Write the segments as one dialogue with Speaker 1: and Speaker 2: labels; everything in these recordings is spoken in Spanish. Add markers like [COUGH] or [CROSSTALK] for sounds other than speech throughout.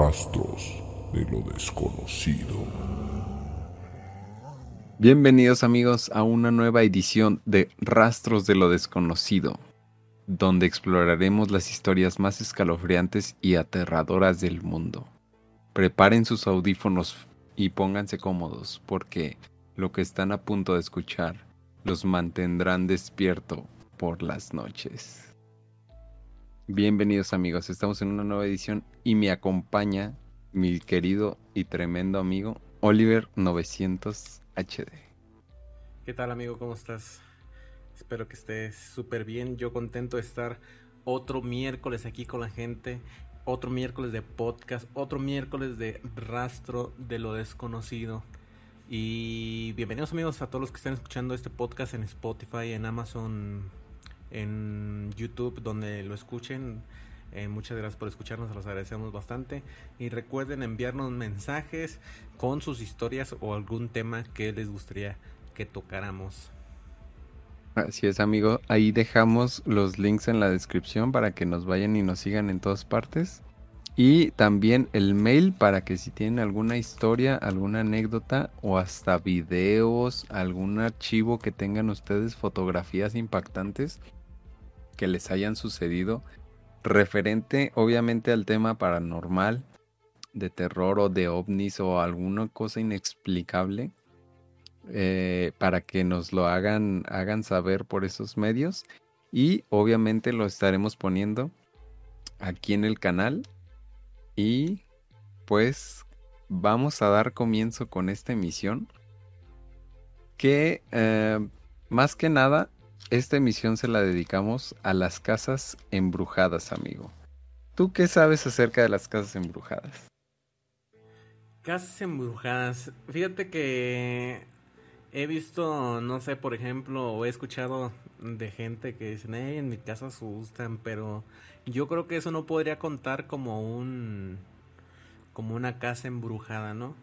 Speaker 1: Rastros de lo desconocido.
Speaker 2: Bienvenidos amigos a una nueva edición de Rastros de lo desconocido, donde exploraremos las historias más escalofriantes y aterradoras del mundo. Preparen sus audífonos y pónganse cómodos porque lo que están a punto de escuchar los mantendrán despierto por las noches. Bienvenidos amigos, estamos en una nueva edición y me acompaña mi querido y tremendo amigo Oliver 900 HD.
Speaker 3: ¿Qué tal amigo? ¿Cómo estás? Espero que estés súper bien. Yo contento de estar otro miércoles aquí con la gente. Otro miércoles de podcast. Otro miércoles de rastro de lo desconocido. Y bienvenidos amigos a todos los que están escuchando este podcast en Spotify, en Amazon en YouTube donde lo escuchen. Eh, muchas gracias por escucharnos, los agradecemos bastante. Y recuerden enviarnos mensajes con sus historias o algún tema que les gustaría que tocáramos.
Speaker 2: Así es, amigo. Ahí dejamos los links en la descripción para que nos vayan y nos sigan en todas partes. Y también el mail para que si tienen alguna historia, alguna anécdota o hasta videos, algún archivo que tengan ustedes, fotografías impactantes, que les hayan sucedido referente obviamente al tema paranormal, de terror o de ovnis o alguna cosa inexplicable, eh, para que nos lo hagan, hagan saber por esos medios. Y obviamente lo estaremos poniendo aquí en el canal. Y pues vamos a dar comienzo con esta emisión que eh, más que nada esta emisión se la dedicamos a las casas embrujadas, amigo. ¿Tú qué sabes acerca de las casas embrujadas?
Speaker 3: Casas embrujadas. Fíjate que he visto, no sé, por ejemplo, o he escuchado de gente que dicen, hey, en mi casa asustan, pero yo creo que eso no podría contar como un como una casa embrujada, ¿no?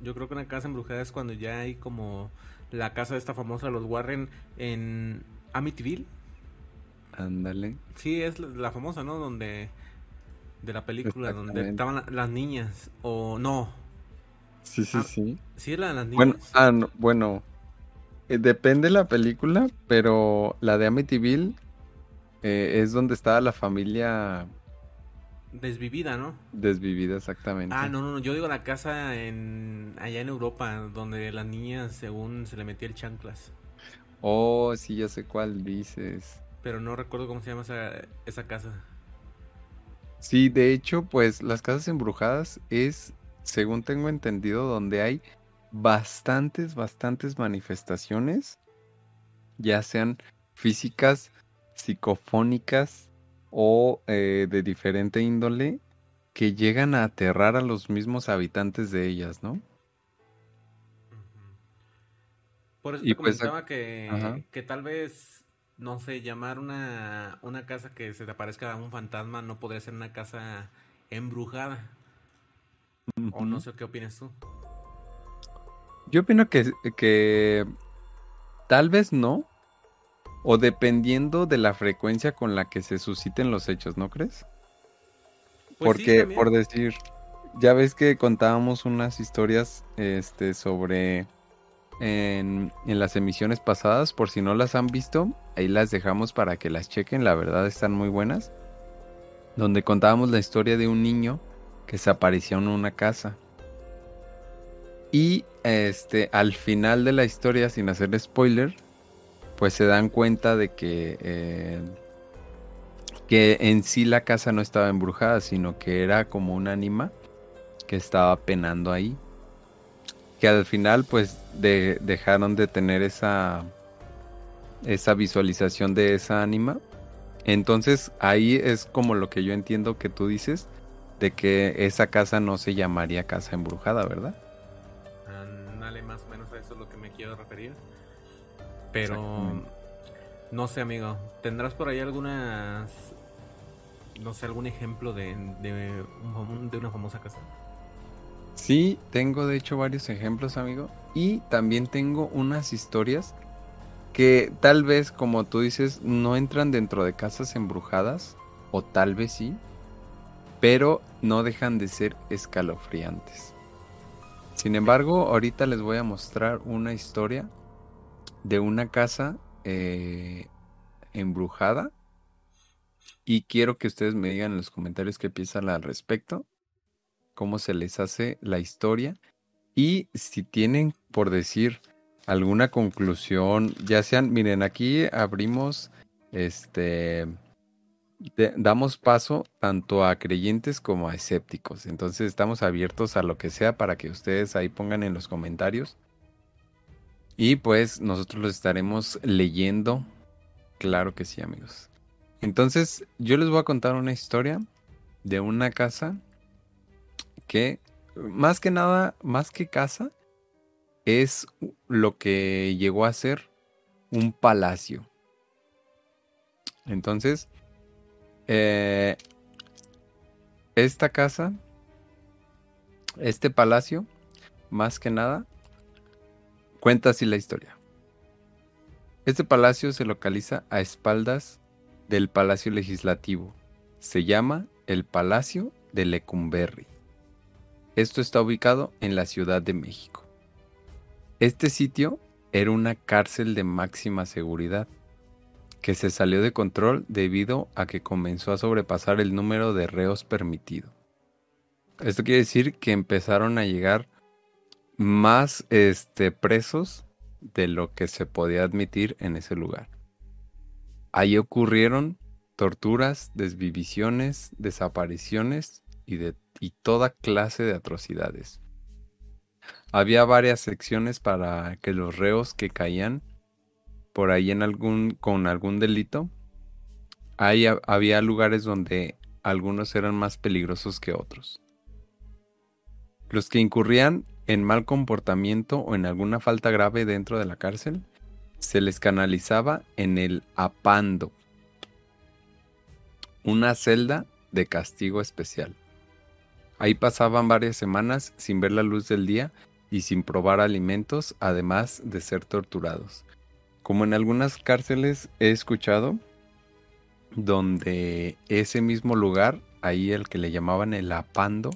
Speaker 3: Yo creo que una casa embrujada es cuando ya hay como la casa de esta famosa los Warren en Amityville.
Speaker 2: Ándale.
Speaker 3: Sí, es la famosa, ¿no? Donde. De la película, donde estaban las niñas. O no.
Speaker 2: Sí, sí,
Speaker 3: ah,
Speaker 2: sí.
Speaker 3: Sí, es la de las niñas.
Speaker 2: Bueno, ah, bueno eh, depende la película, pero la de Amityville eh, es donde estaba la familia.
Speaker 3: Desvivida, ¿no?
Speaker 2: Desvivida, exactamente.
Speaker 3: Ah, no, no, no. Yo digo la casa en allá en Europa, donde las niñas, según se le metía el chanclas.
Speaker 2: Oh, sí, ya sé cuál dices.
Speaker 3: Pero no recuerdo cómo se llama esa, esa casa.
Speaker 2: Sí, de hecho, pues las casas embrujadas es, según tengo entendido, donde hay bastantes, bastantes manifestaciones, ya sean físicas, psicofónicas o eh, de diferente índole, que llegan a aterrar a los mismos habitantes de ellas, ¿no?
Speaker 3: Por eso te pues, comentaba que, que, tal vez, no sé, llamar una, una casa que se te aparezca un fantasma no podría ser una casa embrujada. O no sé qué opinas tú.
Speaker 2: Yo opino que, que tal vez no. O dependiendo de la frecuencia con la que se susciten los hechos, ¿no crees? Pues Porque, por decir, ya ves que contábamos unas historias este, sobre en, las emisiones pasadas. Por si no las han visto, ahí las dejamos para que las chequen. La verdad están muy buenas. Donde contábamos la historia de un niño que se apareció en una casa. Y este, al final de la historia, sin hacer spoiler, pues se dan cuenta de que, eh, que en sí la casa no estaba embrujada, sino que era como un ánima que estaba penando ahí que al final pues dejaron de tener esa esa visualización de esa ánima. Entonces ahí es como lo que yo entiendo que tú dices de que esa casa no se llamaría casa embrujada, ¿verdad?
Speaker 3: Dale, más o menos a eso es lo que me quiero referir. Pero no sé, amigo, ¿tendrás por ahí algunas no sé, algún ejemplo de, de, de una famosa casa?
Speaker 2: Sí, tengo de hecho varios ejemplos, amigo. Y también tengo unas historias que tal vez, como tú dices, no entran dentro de casas embrujadas, o tal vez sí, pero no dejan de ser escalofriantes. Sin embargo, ahorita les voy a mostrar una historia de una casa eh, embrujada y quiero que ustedes me digan en los comentarios qué piensan al respecto, cómo se les hace la historia y si tienen por decir alguna conclusión, ya sean, miren, aquí abrimos, este, damos paso tanto a creyentes como a escépticos. Entonces estamos abiertos a lo que sea para que ustedes ahí pongan en los comentarios. Y pues nosotros los estaremos leyendo. Claro que sí, amigos. Entonces yo les voy a contar una historia de una casa que, más que nada, más que casa, es lo que llegó a ser un palacio. Entonces, eh, esta casa, este palacio, más que nada, cuenta así la historia. Este palacio se localiza a espaldas del Palacio Legislativo. Se llama el Palacio de Lecumberri. Esto está ubicado en la Ciudad de México. Este sitio era una cárcel de máxima seguridad que se salió de control debido a que comenzó a sobrepasar el número de reos permitido. Esto quiere decir que empezaron a llegar más este, presos de lo que se podía admitir en ese lugar. Ahí ocurrieron torturas, desvivisiones, desapariciones y, de, y toda clase de atrocidades. Había varias secciones para que los reos que caían por ahí en algún, con algún delito, ahí había lugares donde algunos eran más peligrosos que otros. Los que incurrían en mal comportamiento o en alguna falta grave dentro de la cárcel, se les canalizaba en el apando, una celda de castigo especial. Ahí pasaban varias semanas sin ver la luz del día y sin probar alimentos, además de ser torturados. Como en algunas cárceles he escuchado, donde ese mismo lugar, ahí el que le llamaban el apando,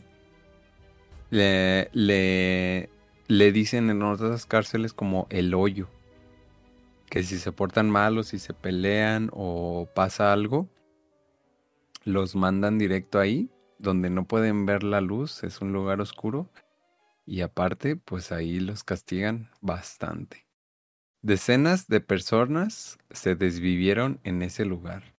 Speaker 2: le, le, le dicen en otras cárceles como el hoyo. Que si se portan mal o si se pelean o pasa algo, los mandan directo ahí, donde no pueden ver la luz, es un lugar oscuro, y aparte, pues ahí los castigan bastante. Decenas de personas se desvivieron en ese lugar,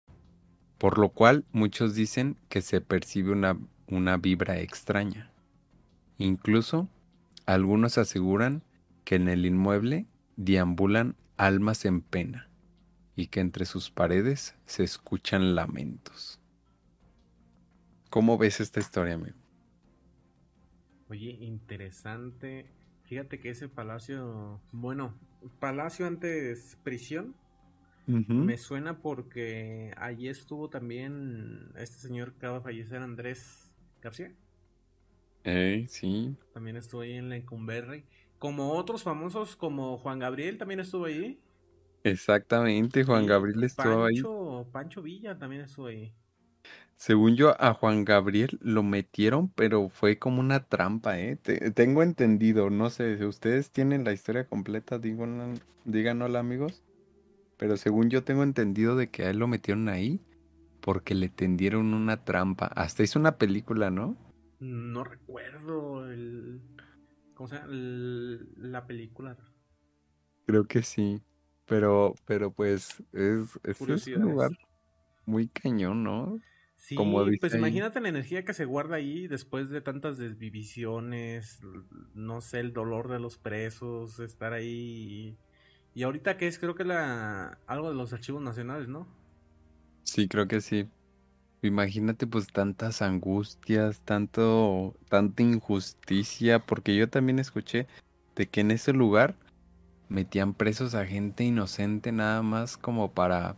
Speaker 2: por lo cual muchos dicen que se percibe una, una vibra extraña. Incluso algunos aseguran que en el inmueble deambulan almas en pena y que entre sus paredes se escuchan lamentos. ¿Cómo ves esta historia, amigo?
Speaker 3: Oye, interesante. Fíjate que ese palacio, bueno, palacio antes prisión, me suena porque allí estuvo también este señor que acaba de fallecer, Andrés García.
Speaker 2: Eh, sí.
Speaker 3: También estuvo ahí en Lecumberri. Como otros famosos, como Juan Gabriel también estuvo ahí.
Speaker 2: Exactamente, Juan Gabriel estuvo ahí.
Speaker 3: Pancho Villa también estuvo ahí.
Speaker 2: Según yo, a Juan Gabriel lo metieron, pero fue como una trampa, ¿eh? tengo entendido, no sé, si ustedes tienen la historia completa, díganosla, amigos. Pero según yo tengo entendido de que a él lo metieron ahí porque le tendieron una trampa. Hasta hizo una película, ¿no?
Speaker 3: No recuerdo el... ¿Cómo se llama? la película.
Speaker 2: Creo que sí. Pero, pero pues es, es un lugar muy cañón, ¿no?
Speaker 3: Sí, pues imagínate la energía que se guarda ahí después de tantas desvivisiones, no sé, el dolor de los presos, estar ahí. Y, ahorita que es, creo que la algo de los archivos nacionales, ¿no?
Speaker 2: Sí, creo que sí. Imagínate pues tantas angustias, tanto, tanta injusticia, porque yo también escuché de que en ese lugar metían presos a gente inocente nada más como para,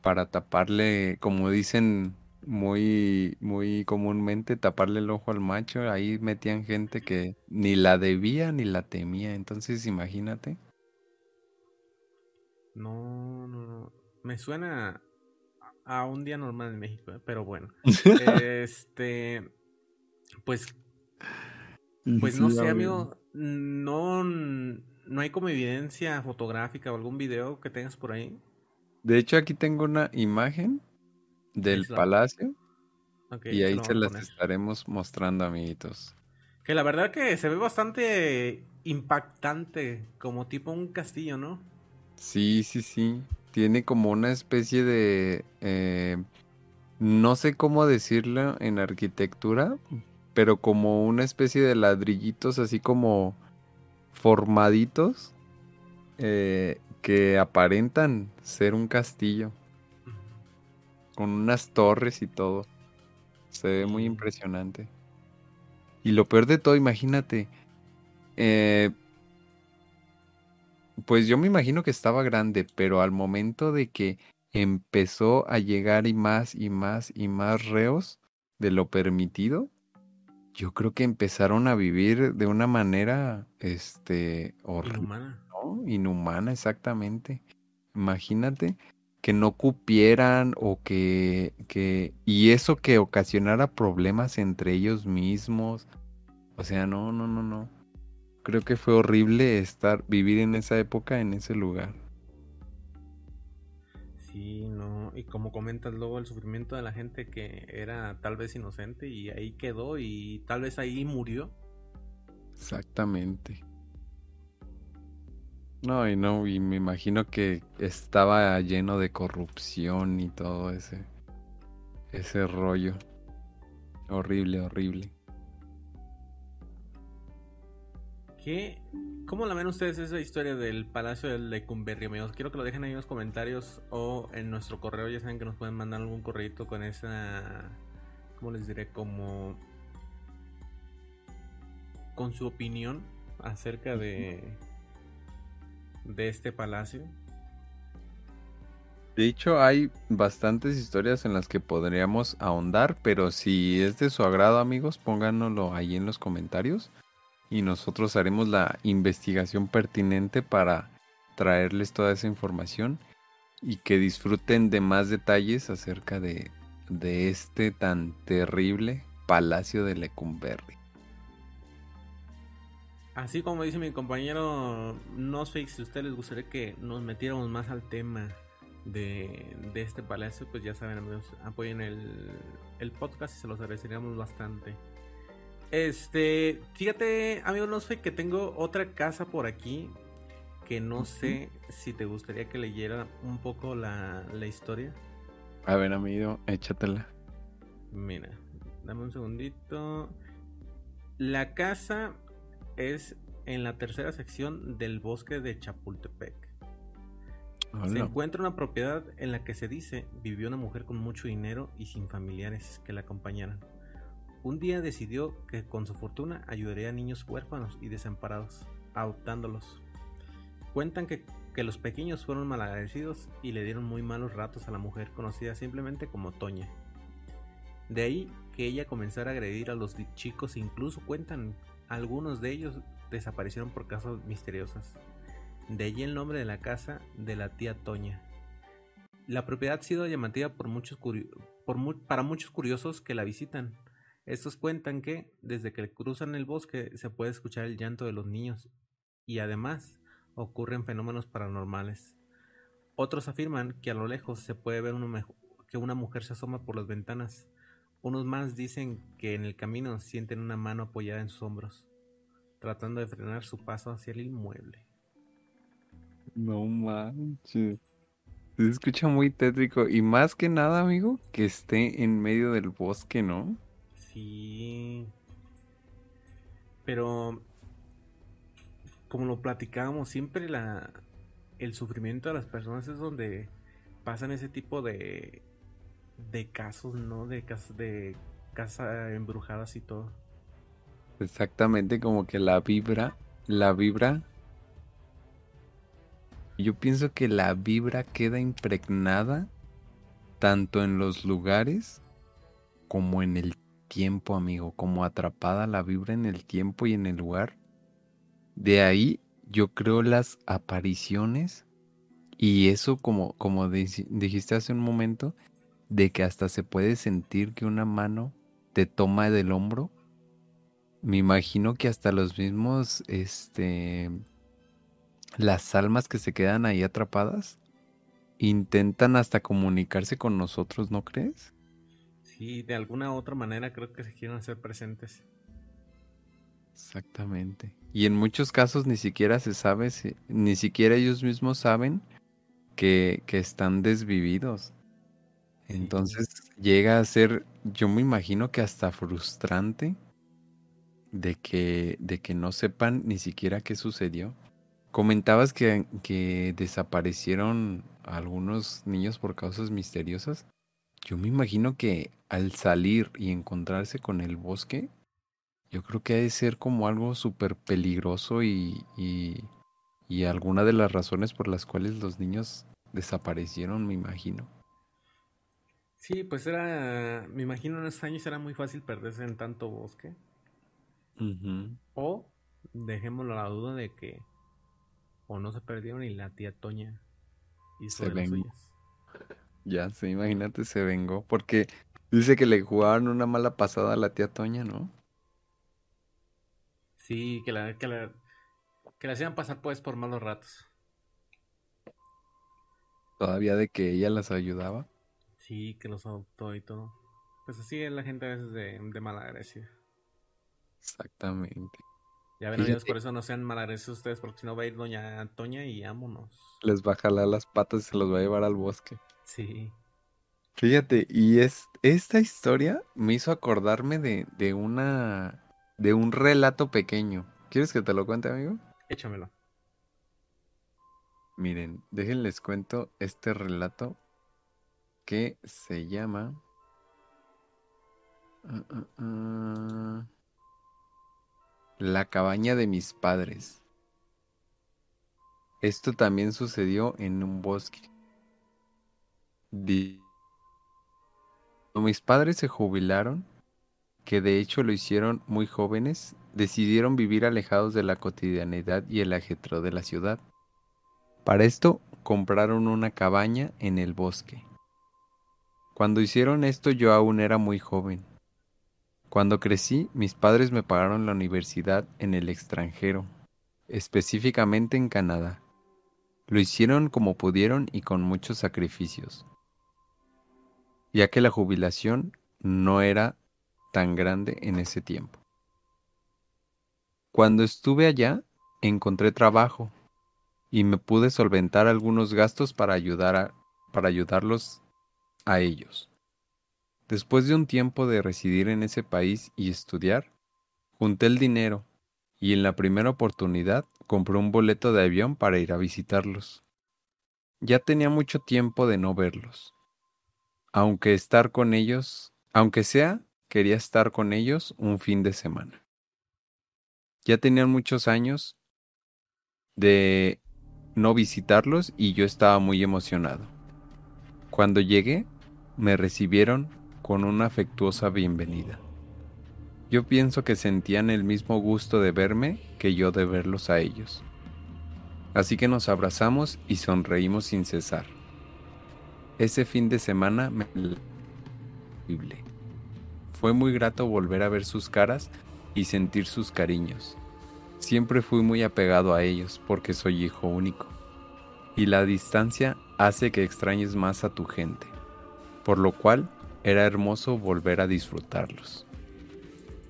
Speaker 2: para taparle, como dicen muy, muy comúnmente taparle el ojo al macho. Ahí metían gente que ni la debía ni la temía. Entonces, imagínate.
Speaker 3: No, no, no. Me suena a un día normal en México, ¿eh? pero bueno. [LAUGHS] este, pues, pues no sé, amigo, no, no hay como evidencia fotográfica o algún video que tengas por ahí.
Speaker 2: De hecho, aquí tengo una imagen del palacio. y ahí se las estaremos mostrando, amiguitos.
Speaker 3: Que la verdad que se ve bastante impactante, como tipo un castillo, ¿no?
Speaker 2: Sí, sí, sí. Tiene como una especie de... Eh, no sé cómo decirlo en arquitectura, pero como una especie de ladrillitos así como formaditos eh, que aparentan ser un castillo. Con unas torres y todo. Se ve muy impresionante. Y lo peor de todo, imagínate. Eh, pues yo me imagino que estaba grande, pero al momento de que empezó a llegar y más y más y más reos de lo permitido, yo creo que empezaron a vivir de una manera, este,
Speaker 3: Inhumana.
Speaker 2: Inhumana, exactamente. Imagínate que no cupieran o que, que, y eso que ocasionara problemas entre ellos mismos. O sea, no, no, no, no. Creo que fue horrible estar, vivir en esa época, en ese lugar.
Speaker 3: Sí, no, y como comentas luego el sufrimiento de la gente que era tal vez inocente y ahí quedó y tal vez ahí murió.
Speaker 2: Exactamente. No, y no, y me imagino que estaba lleno de corrupción y todo ese ese rollo. Horrible, horrible.
Speaker 3: ¿Qué? ¿Cómo la ven ustedes esa historia del Palacio del Lecumberri, amigos? Quiero que lo dejen ahí en los comentarios o en nuestro correo. Ya saben que nos pueden mandar algún correo con esa. ¿Cómo les diré? Como. Con su opinión acerca de. De este palacio.
Speaker 2: De hecho, hay bastantes historias en las que podríamos ahondar, pero si es de su agrado, amigos, pónganlo ahí en los comentarios y nosotros haremos la investigación pertinente para traerles toda esa información y que disfruten de más detalles acerca de, este tan terrible Palacio de Lecumberri.
Speaker 3: Así como dice mi compañero, no sé si a ustedes les gustaría que nos metiéramos más al tema de, este palacio, pues ya saben, apoyen el, el podcast y se los agradeceríamos bastante. Este, fíjate, amigo, no sé que tengo otra casa por aquí que no sé si te gustaría que leyera un poco la, la historia.
Speaker 2: A ver, amigo, échatela.
Speaker 3: Mira, dame un segundito. La casa es en la tercera sección del bosque de Chapultepec. Se encuentra una propiedad en la que se dice vivió una mujer con mucho dinero y sin familiares que la acompañaran. Un día decidió que con su fortuna ayudaría a niños huérfanos y desamparados, adoptándolos. Cuentan que, los pequeños fueron malagradecidos y le dieron muy malos ratos a la mujer conocida simplemente como Toña. De ahí que ella comenzara a agredir a los chicos e incluso cuentan algunos de ellos desaparecieron por causas misteriosas. De allí el nombre de la casa de la tía Toña. La propiedad ha sido llamativa por muchos para muchos curiosos que la visitan, estos cuentan que, desde que cruzan el bosque, se puede escuchar el llanto de los niños y además ocurren fenómenos paranormales. Otros afirman que a lo lejos se puede ver que una mujer se asoma por las ventanas. Unos más dicen que en el camino sienten una mano apoyada en sus hombros, tratando de frenar su paso hacia el inmueble.
Speaker 2: No manches. Se escucha muy tétrico y más que nada, amigo, que esté en medio del bosque, ¿no?
Speaker 3: Pero, como lo platicábamos, siempre la, el sufrimiento de las personas es donde pasan ese tipo de, de casos, ¿no? De casas de casa embrujadas y todo.
Speaker 2: Exactamente, como que la vibra, la vibra. Yo pienso que la vibra queda impregnada tanto en los lugares como en el tiempo, amigo, como atrapada la vibra en el tiempo y en el lugar. De ahí yo creo las apariciones y eso como, como dijiste hace un momento, de que hasta se puede sentir que una mano te toma del hombro. Me imagino que hasta los mismos, este, las almas que se quedan ahí atrapadas intentan hasta comunicarse con nosotros, ¿no crees?
Speaker 3: Sí, de alguna u otra manera creo que se quieren hacer presentes.
Speaker 2: Exactamente. Y en muchos casos ni siquiera se sabe, ni siquiera ellos mismos saben que, que están desvividos. Entonces llega a ser, yo me imagino que hasta frustrante de que, de que no sepan ni siquiera qué sucedió. Comentabas que, que desaparecieron algunos niños por causas misteriosas. Yo me imagino que al salir y encontrarse con el bosque, yo creo que ha de ser como algo súper peligroso y, y, y alguna de las razones por las cuales los niños desaparecieron, me imagino.
Speaker 3: Sí, pues era, me imagino en esos años era muy fácil perderse en tanto bosque. O dejémoslo a la duda de que o no se perdieron y la tía Toña hizo se
Speaker 2: vengó. Ya, sí, imagínate, se vengó. Porque dice que le jugaron una mala pasada a la tía Toña, ¿no?
Speaker 3: Sí, que la, que la, que la hacían pasar pues por malos ratos.
Speaker 2: Todavía de que ella las ayudaba.
Speaker 3: Sí, que los adoptó y todo. Pues así es la gente a veces de, de.
Speaker 2: Exactamente.
Speaker 3: Ya ven, amigos, por eso no sean malagradecidos ustedes, porque si no va a ir doña Toña y vámonos.
Speaker 2: Les va a jalar las patas y se los va a llevar al bosque.
Speaker 3: Sí.
Speaker 2: Fíjate, y es, esta historia me hizo acordarme de, de una. de un relato pequeño. ¿Quieres que te lo cuente, amigo?
Speaker 3: Échamelo.
Speaker 2: Miren, déjenles cuento este relato que se llama. Ah, ah, ah, la cabaña de mis padres. Esto también sucedió en un bosque. Cuando mis padres se jubilaron, que de hecho lo hicieron muy jóvenes, decidieron vivir alejados de la cotidianidad y el ajetro de la ciudad. Para esto compraron una cabaña en el bosque. Cuando hicieron esto yo aún era muy joven. Cuando crecí, mis padres me pagaron la universidad en el extranjero, específicamente en Canadá. Lo hicieron como pudieron y con muchos sacrificios, ya que la jubilación no era tan grande en ese tiempo. Cuando estuve allá, encontré trabajo y me pude solventar algunos gastos para, ayudar a, para ayudarlos a ellos. Después de un tiempo de residir en ese país y estudiar, junté el dinero y en la primera oportunidad compré un boleto de avión para ir a visitarlos. Ya tenía mucho tiempo de no verlos. Aunque estar con ellos, aunque sea, quería estar con ellos un fin de semana. Ya tenían muchos años de no visitarlos y yo estaba muy emocionado. Cuando llegué, me recibieron con una afectuosa bienvenida. Yo pienso que sentían el mismo gusto de verme que yo de verlos a ellos. Así que nos abrazamos y sonreímos sin cesar. Ese fin de semana me... Fue muy grato volver a ver sus caras y sentir sus cariños. Siempre fui muy apegado a ellos porque soy hijo único. Y la distancia hace que extrañes más a tu gente, por lo cual era hermoso volver a disfrutarlos.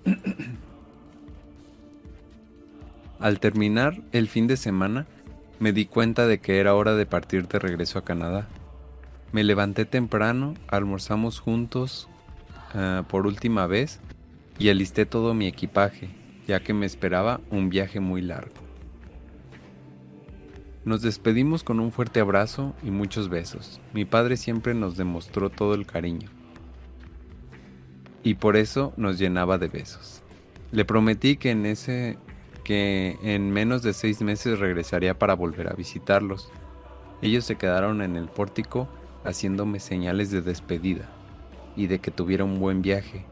Speaker 2: [CLEARS THROAT] Al terminar el fin de semana, me di cuenta de que era hora de partir de regreso a Canadá. Me levanté temprano, almorzamos juntos ah, por última vez y alisté todo mi equipaje, ya que me esperaba un viaje muy largo. Nos despedimos con un fuerte abrazo y muchos besos. Mi padre siempre nos demostró todo el cariño y por eso nos llenaba de besos. Le prometí que en ese que en menos de seis meses regresaría para volver a visitarlos. Ellos se quedaron en el pórtico haciéndome señales de despedida y de que tuviera un buen viaje.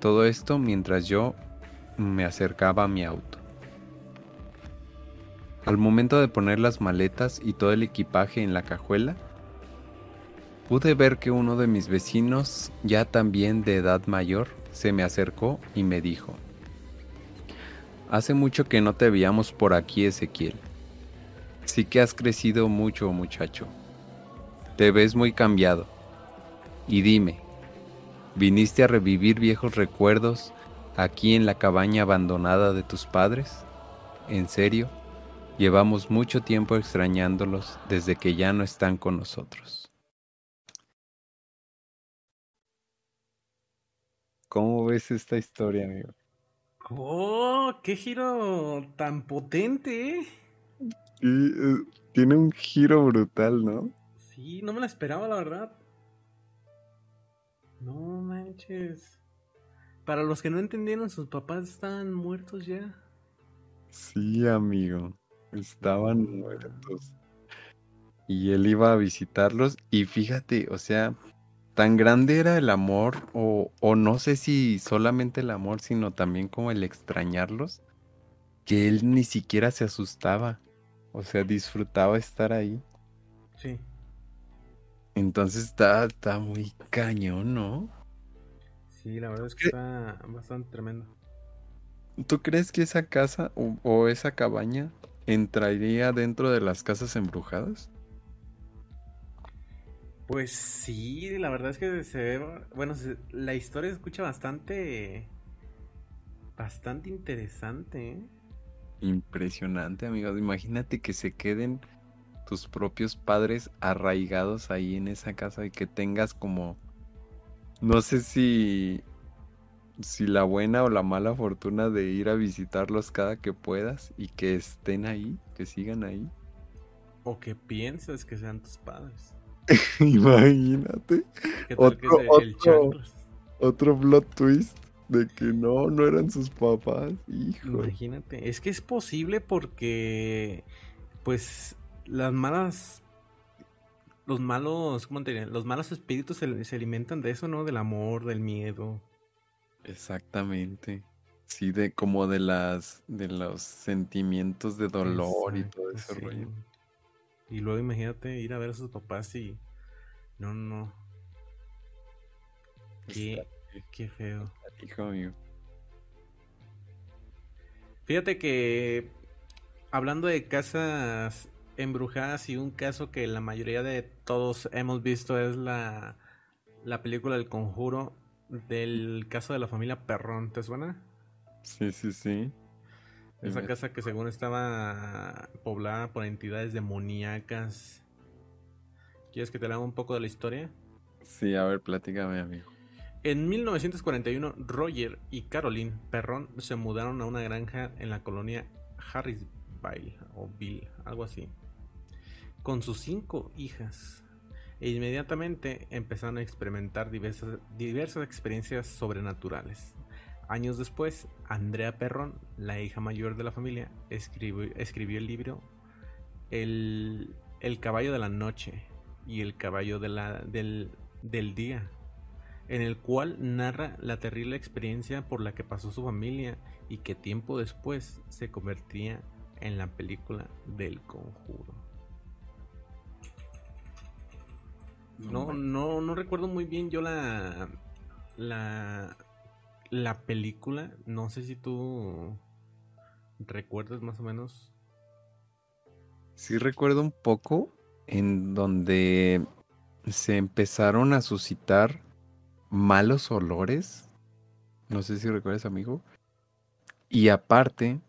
Speaker 2: Todo esto mientras yo me acercaba a mi auto. Al momento de poner las maletas y todo el equipaje en la cajuela, pude ver que uno de mis vecinos, ya también de edad mayor, se me acercó y me dijo, Hace mucho que no te veíamos por aquí, Ezequiel. Sí que has crecido mucho, muchacho. Te ves muy cambiado. Y dime, ¿viniste a revivir viejos recuerdos aquí en la cabaña abandonada de tus padres? ¿En serio? Llevamos mucho tiempo extrañándolos desde que ya no están con nosotros. ¿Cómo ves esta historia, amigo?
Speaker 3: ¡Oh! ¡Qué giro tan potente!
Speaker 2: Eh, tiene un giro brutal, ¿no?
Speaker 3: Sí, no me la esperaba, la verdad. No manches. Para los que no entendieron, sus papás estaban muertos ya.
Speaker 2: Sí, amigo. Estaban muertos. Y él iba a visitarlos y fíjate, o sea, tan grande era el amor, o, o no sé si solamente el amor, sino también como el extrañarlos, que él ni siquiera se asustaba. O sea, disfrutaba estar ahí.
Speaker 3: Sí.
Speaker 2: Entonces está, está muy cañón, ¿no?
Speaker 3: Sí, la verdad es que está bastante tremendo.
Speaker 2: ¿Tú crees que esa casa o, o esa cabaña entraría dentro de las casas embrujadas?
Speaker 3: Pues sí, la verdad es que se ve, bueno, se- la historia se escucha bastante, bastante interesante, ¿eh?
Speaker 2: Impresionante, amigos. Imagínate que se queden tus propios padres arraigados ahí en esa casa y que tengas como, no sé si, si la buena o la mala fortuna de ir a visitarlos cada que puedas y que estén ahí, que sigan ahí.
Speaker 3: O que piensas que sean tus padres. [LAUGHS]
Speaker 2: Imagínate.
Speaker 3: ¿Qué tal que
Speaker 2: Otro-
Speaker 3: es el
Speaker 2: otro-
Speaker 3: chancros?
Speaker 2: Otro plot twist de que no, no eran sus papás. Hijo.
Speaker 3: Imagínate, es que es posible porque, pues, las malas, los malos, ¿cómo te diré? Los malos espíritus se, se alimentan de eso, ¿no? Del amor, del miedo.
Speaker 2: Exactamente. Sí, de como de las de los sentimientos de dolor y todo ese
Speaker 3: sí.
Speaker 2: rollo.
Speaker 3: Y luego imagínate ir a ver a sus papás y, no, no, qué, qué feo.
Speaker 2: Hijo mío.
Speaker 3: Fíjate que hablando de casas embrujadas y un caso que la mayoría de todos hemos visto es la, la película del conjuro del caso de la familia Perrón, ¿te suena?
Speaker 2: Sí, sí, sí.
Speaker 3: Esa
Speaker 2: Dime.
Speaker 3: casa que según estaba poblada por entidades demoníacas. ¿Quieres que te haga un poco de la historia?
Speaker 2: Sí, a ver, platícame, amigo.
Speaker 3: En 1941, Roger y Caroline Perrón se mudaron a una granja en la colonia Harrisville o Bill, algo así, con sus cinco hijas. E inmediatamente empezaron a experimentar diversas, experiencias sobrenaturales. Años después, Andrea Perrón, la hija mayor de la familia, escribió, el libro el, caballo de la noche y el caballo del, del día, en el cual narra la terrible experiencia por la que pasó su familia y que tiempo después se convertiría en la película del conjuro. No, no, no recuerdo muy bien yo la, la, la película. No sé si tú recuerdas más o menos.
Speaker 2: Sí recuerdo un poco en donde se empezaron a suscitar malos olores. No sé si recuerdas, amigo. Y aparte,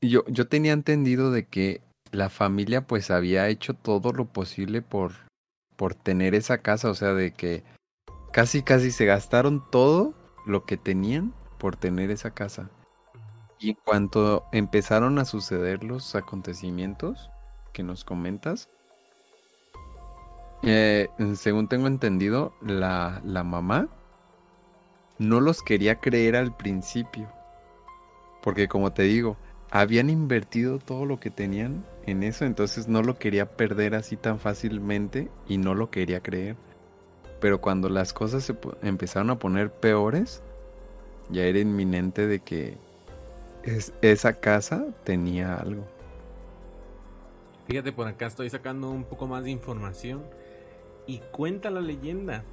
Speaker 2: yo, yo tenía entendido de que la familia pues había hecho todo lo posible por, por tener esa casa. O sea, de que casi casi se gastaron todo lo que tenían por tener esa casa. Y en cuanto empezaron a suceder los acontecimientos que nos comentas, eh, según tengo entendido, la, la mamá no los quería creer al principio. Porque como te digo, habían invertido todo lo que tenían en eso, entonces no lo quería perder así tan fácilmente y no lo quería creer. Pero cuando las cosas se empezaron a poner peores, ya era inminente de que es- esa casa tenía algo.
Speaker 3: Fíjate, por acá estoy sacando un poco más de información. Y cuenta la leyenda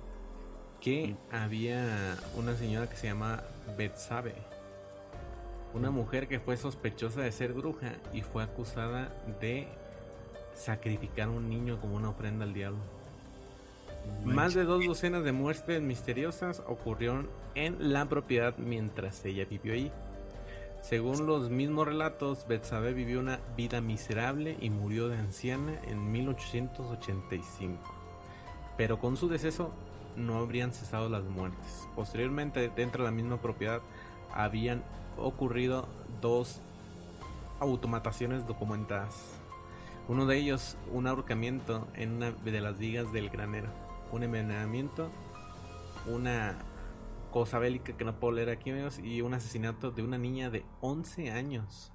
Speaker 3: que había una señora que se llama Betsabe, una mujer que fue sospechosa de ser bruja y fue acusada de sacrificar a un niño como una ofrenda al diablo. Más de dos docenas de muertes misteriosas ocurrieron en la propiedad mientras ella vivió ahí. Según los mismos relatos, Betsabe vivió una vida miserable y murió de anciana en 1885. Pero con su deceso no habrían cesado las muertes. Posteriormente, dentro de la misma propiedad, habían ocurrido dos automataciones documentadas. Uno de ellos, un ahorcamiento en una de las vigas del granero. Un envenenamiento, una cosa bélica que no puedo leer aquí, amigos, y un asesinato de una niña de 11 años.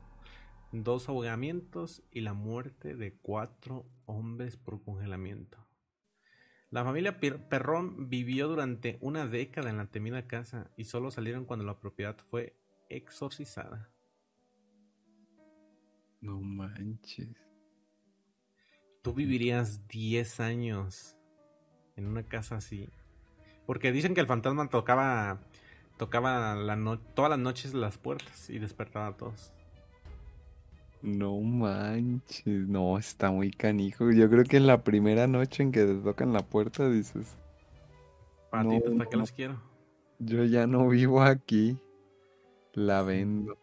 Speaker 3: Dos ahogamientos y la muerte de cuatro hombres por congelamiento. La familia Perrón vivió durante una década en la temida casa y solo salieron cuando la propiedad fue exorcizada.
Speaker 2: No manches.
Speaker 3: Tú vivirías 10 años en una casa así. Porque dicen que el fantasma tocaba tocaba la todas las noches las puertas y despertaba a todos.
Speaker 2: No manches, no, está muy canijo. Yo creo que en la primera noche en que te tocan la puerta dices...
Speaker 3: Patitos, ¿para qué los quiero?
Speaker 2: Yo ya no vivo aquí. La vendo.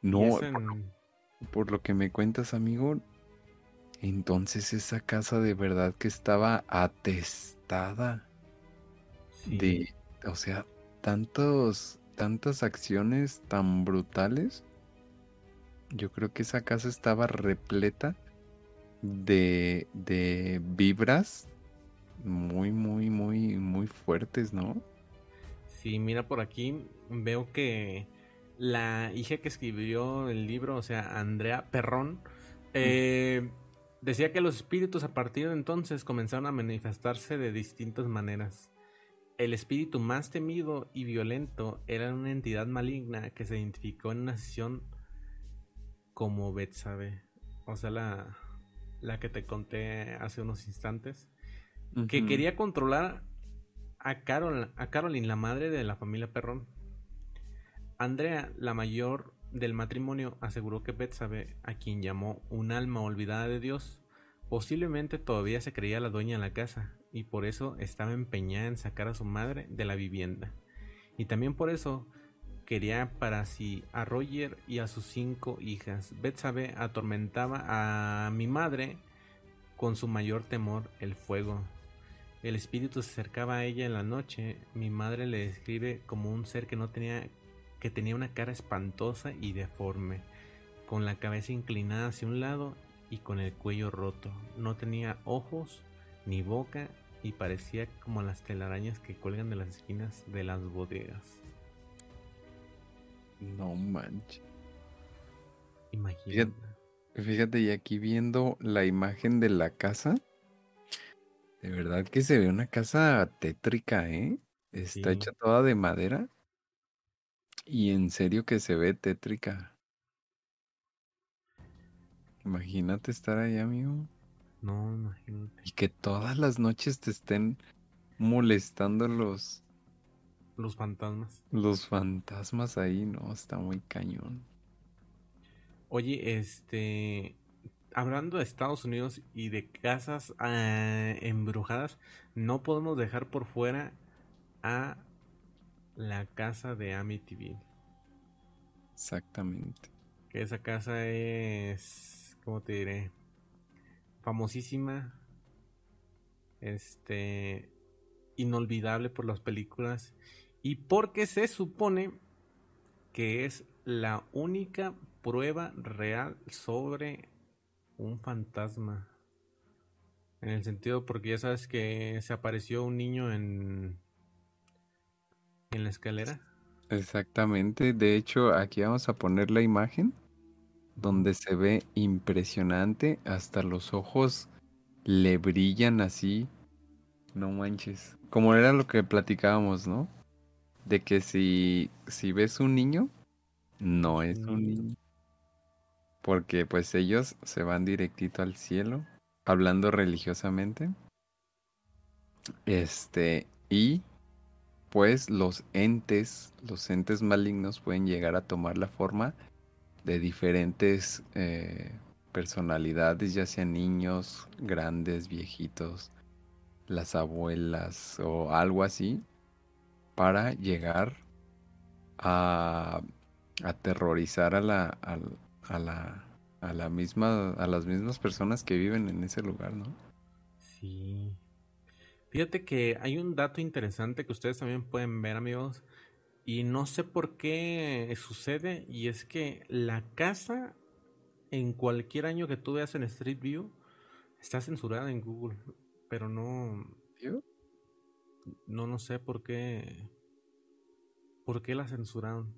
Speaker 2: No, por, lo que me cuentas, amigo, entonces esa casa de verdad que estaba atestada de, o sea, tantos, tantas acciones tan brutales. Yo creo que esa casa estaba repleta de, de vibras muy, muy, muy, muy fuertes, ¿no?
Speaker 3: Sí, mira por aquí, veo que la hija que escribió el libro, o sea, Andrea Perrón, eh, decía que los espíritus a partir de entonces comenzaron a manifestarse de distintas maneras. El espíritu más temido y violento era una entidad maligna que se identificó en una sesión como Betsabe, o sea, la, la que te conté hace unos instantes, que quería controlar a, Carol, a Caroline, la madre de la familia Perrón. Andrea, la mayor del matrimonio, aseguró que Betsabe, a quien llamó un alma olvidada de Dios, posiblemente todavía se creía la dueña de la casa y por eso estaba empeñada en sacar a su madre de la vivienda. Y también por eso quería para sí a Roger y a sus cinco hijas. Betsabe atormentaba a mi madre con su mayor temor, el fuego. El espíritu se acercaba a ella en la noche. Mi madre le describe como un ser que no tenía que tenía una cara espantosa y deforme, con la cabeza inclinada hacia un lado y con el cuello roto. No tenía ojos ni boca y parecía como las telarañas que cuelgan de las esquinas de las bodegas.
Speaker 2: No manches.
Speaker 3: Imagínate.
Speaker 2: Fíjate, y aquí viendo la imagen de la casa, de verdad que se ve una casa tétrica, ¿eh? Está hecha toda de madera. Y en serio que se ve tétrica. Imagínate estar ahí, amigo.
Speaker 3: No, imagínate.
Speaker 2: Y que todas las noches te estén molestando los...
Speaker 3: Los fantasmas.
Speaker 2: Los fantasmas ahí, no, está muy cañón.
Speaker 3: Oye, este... Hablando de Estados Unidos y de casas ah, embrujadas, no podemos dejar por fuera a la casa de Amityville.
Speaker 2: Exactamente.
Speaker 3: Que esa casa es, ¿cómo te diré? famosísima, este, inolvidable por las películas y porque se supone que es la única prueba real sobre un fantasma. En el sentido, porque ya sabes que se apareció un niño en, en la escalera.
Speaker 2: Exactamente, de hecho aquí vamos a poner la imagen donde se ve impresionante, hasta los ojos le brillan así. No manches. Como era lo que platicábamos, ¿no? De que si, si ves un niño, no es un mm. niño. Porque pues ellos se van directito al cielo, hablando religiosamente. Este, y pues los entes, los entes malignos pueden llegar a tomar la forma de diferentes eh, personalidades, ya sean niños, grandes, viejitos, las abuelas o algo así, para llegar a aterrorizar a la, a la, a la misma, a las mismas personas que viven en ese lugar, ¿no?
Speaker 3: Sí. Fíjate que hay un dato interesante que ustedes también pueden ver, amigos, y no sé por qué sucede, y es que la casa en cualquier año que tú veas en Street View está censurada en Google, pero no no no sé por qué por qué la censuraron.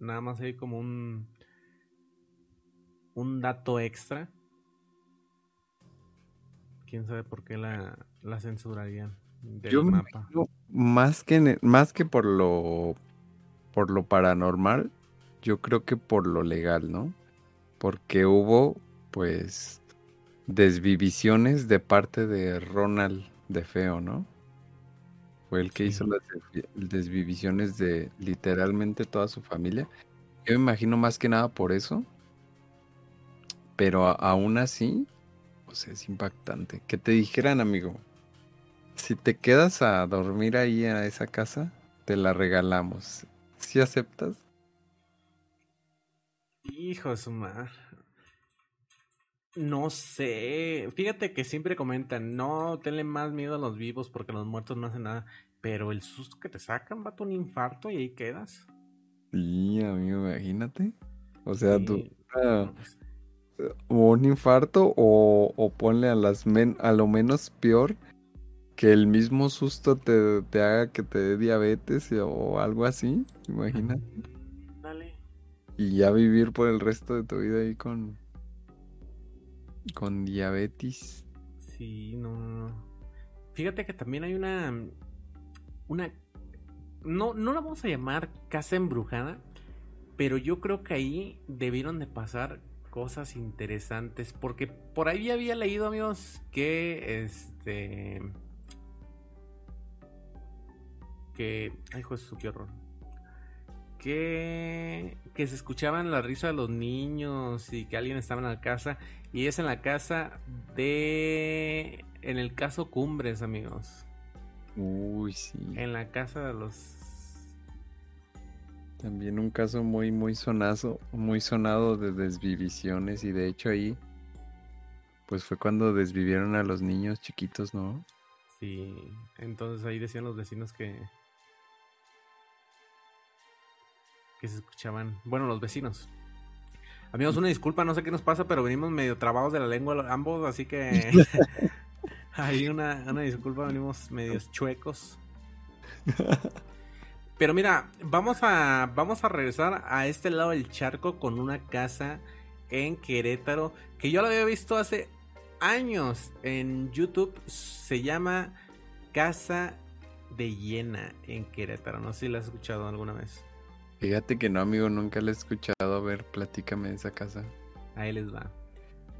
Speaker 3: Nada más hay como un un dato extra. Quién sabe por qué la, la censurarían del
Speaker 2: Yo
Speaker 3: mapa.
Speaker 2: más que ne- más que por lo por lo paranormal, yo creo que por lo legal, ¿no? Porque hubo pues desvivisiones de parte de Ronald de Feo, ¿no? Fue el que
Speaker 3: Sí.
Speaker 2: hizo las desvi- desvivisiones de literalmente toda su familia. Yo me imagino más que nada por eso. Pero a- aún así, pues es impactante. Que te dijeran, amigo, si te quedas a dormir ahí a esa casa, te la regalamos. ¿Sí aceptas?
Speaker 3: Hijo de su mar. No sé. Fíjate que siempre comentan, no, tenle más miedo a los vivos porque los muertos no hacen nada. Pero el susto que te sacan, va un infarto y ahí quedas.
Speaker 2: Sí, amigo, imagínate. O sea, tú, ah, o un infarto o, o ponle a las men- a lo menos peor que el mismo susto te, te haga que te dé diabetes o algo así, imagínate.
Speaker 3: Dale.
Speaker 2: Y ya vivir por el resto de tu vida ahí con con diabetes.
Speaker 3: Sí, no, no, no. Fíjate que también hay una. Una. No, no la vamos a llamar casa embrujada. Pero yo creo que ahí debieron de pasar cosas interesantes. Porque por ahí había leído, amigos, que este. Que. Ay, Jesús, qué horror. Que. Que se escuchaban la risa de los niños y que alguien estaba en la casa. Y es en la casa de. En el caso Cumbres, amigos.
Speaker 2: Uy, sí.
Speaker 3: En la casa de los.
Speaker 2: También un caso muy, muy sonazo, muy sonado de desvivisiones y de hecho ahí, pues fue cuando desvivieron a los niños chiquitos, ¿no?
Speaker 3: Sí. Entonces ahí decían los vecinos que. Que se escuchaban. Bueno, los vecinos. Amigos, una disculpa, no sé qué nos pasa, pero venimos medio trabados de la lengua ambos, así que. [LAUGHS] [LAUGHS] Hay una, una disculpa, venimos medios chuecos. [LAUGHS] Pero mira, vamos a, vamos a regresar a este lado del charco con una casa en Querétaro que yo la había visto hace años en YouTube. Se llama Casa de Hiena en Querétaro. No sé si la has escuchado alguna vez.
Speaker 2: Fíjate que no, amigo, nunca la he escuchado. A ver, platícame de esa casa.
Speaker 3: Ahí les va.